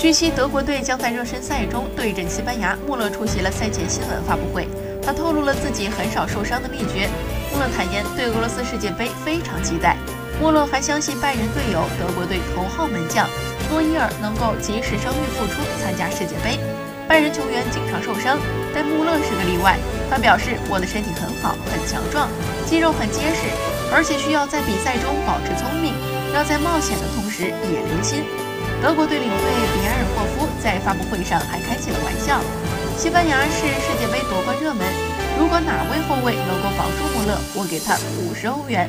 据悉，德国队将在热身赛中对阵西班牙。穆勒出席了赛前新闻发布会，他透露了自己很少受伤的秘诀。穆勒坦言，对俄罗斯世界杯非常期待。穆勒还相信拜仁队友、德国队头号门将诺伊尔能够及时伤愈复出，参加世界杯。拜仁球员经常受伤，但穆勒是个例外。他表示：“我的身体很好，很强壮，肌肉很结实，而且需要在比赛中保持聪明，要在冒险的同时也留心。”德国队领队比在发布会上还开起了玩笑：“西班牙是世界杯夺冠热门，如果哪位后卫能够保住穆勒，我给他五十欧元。”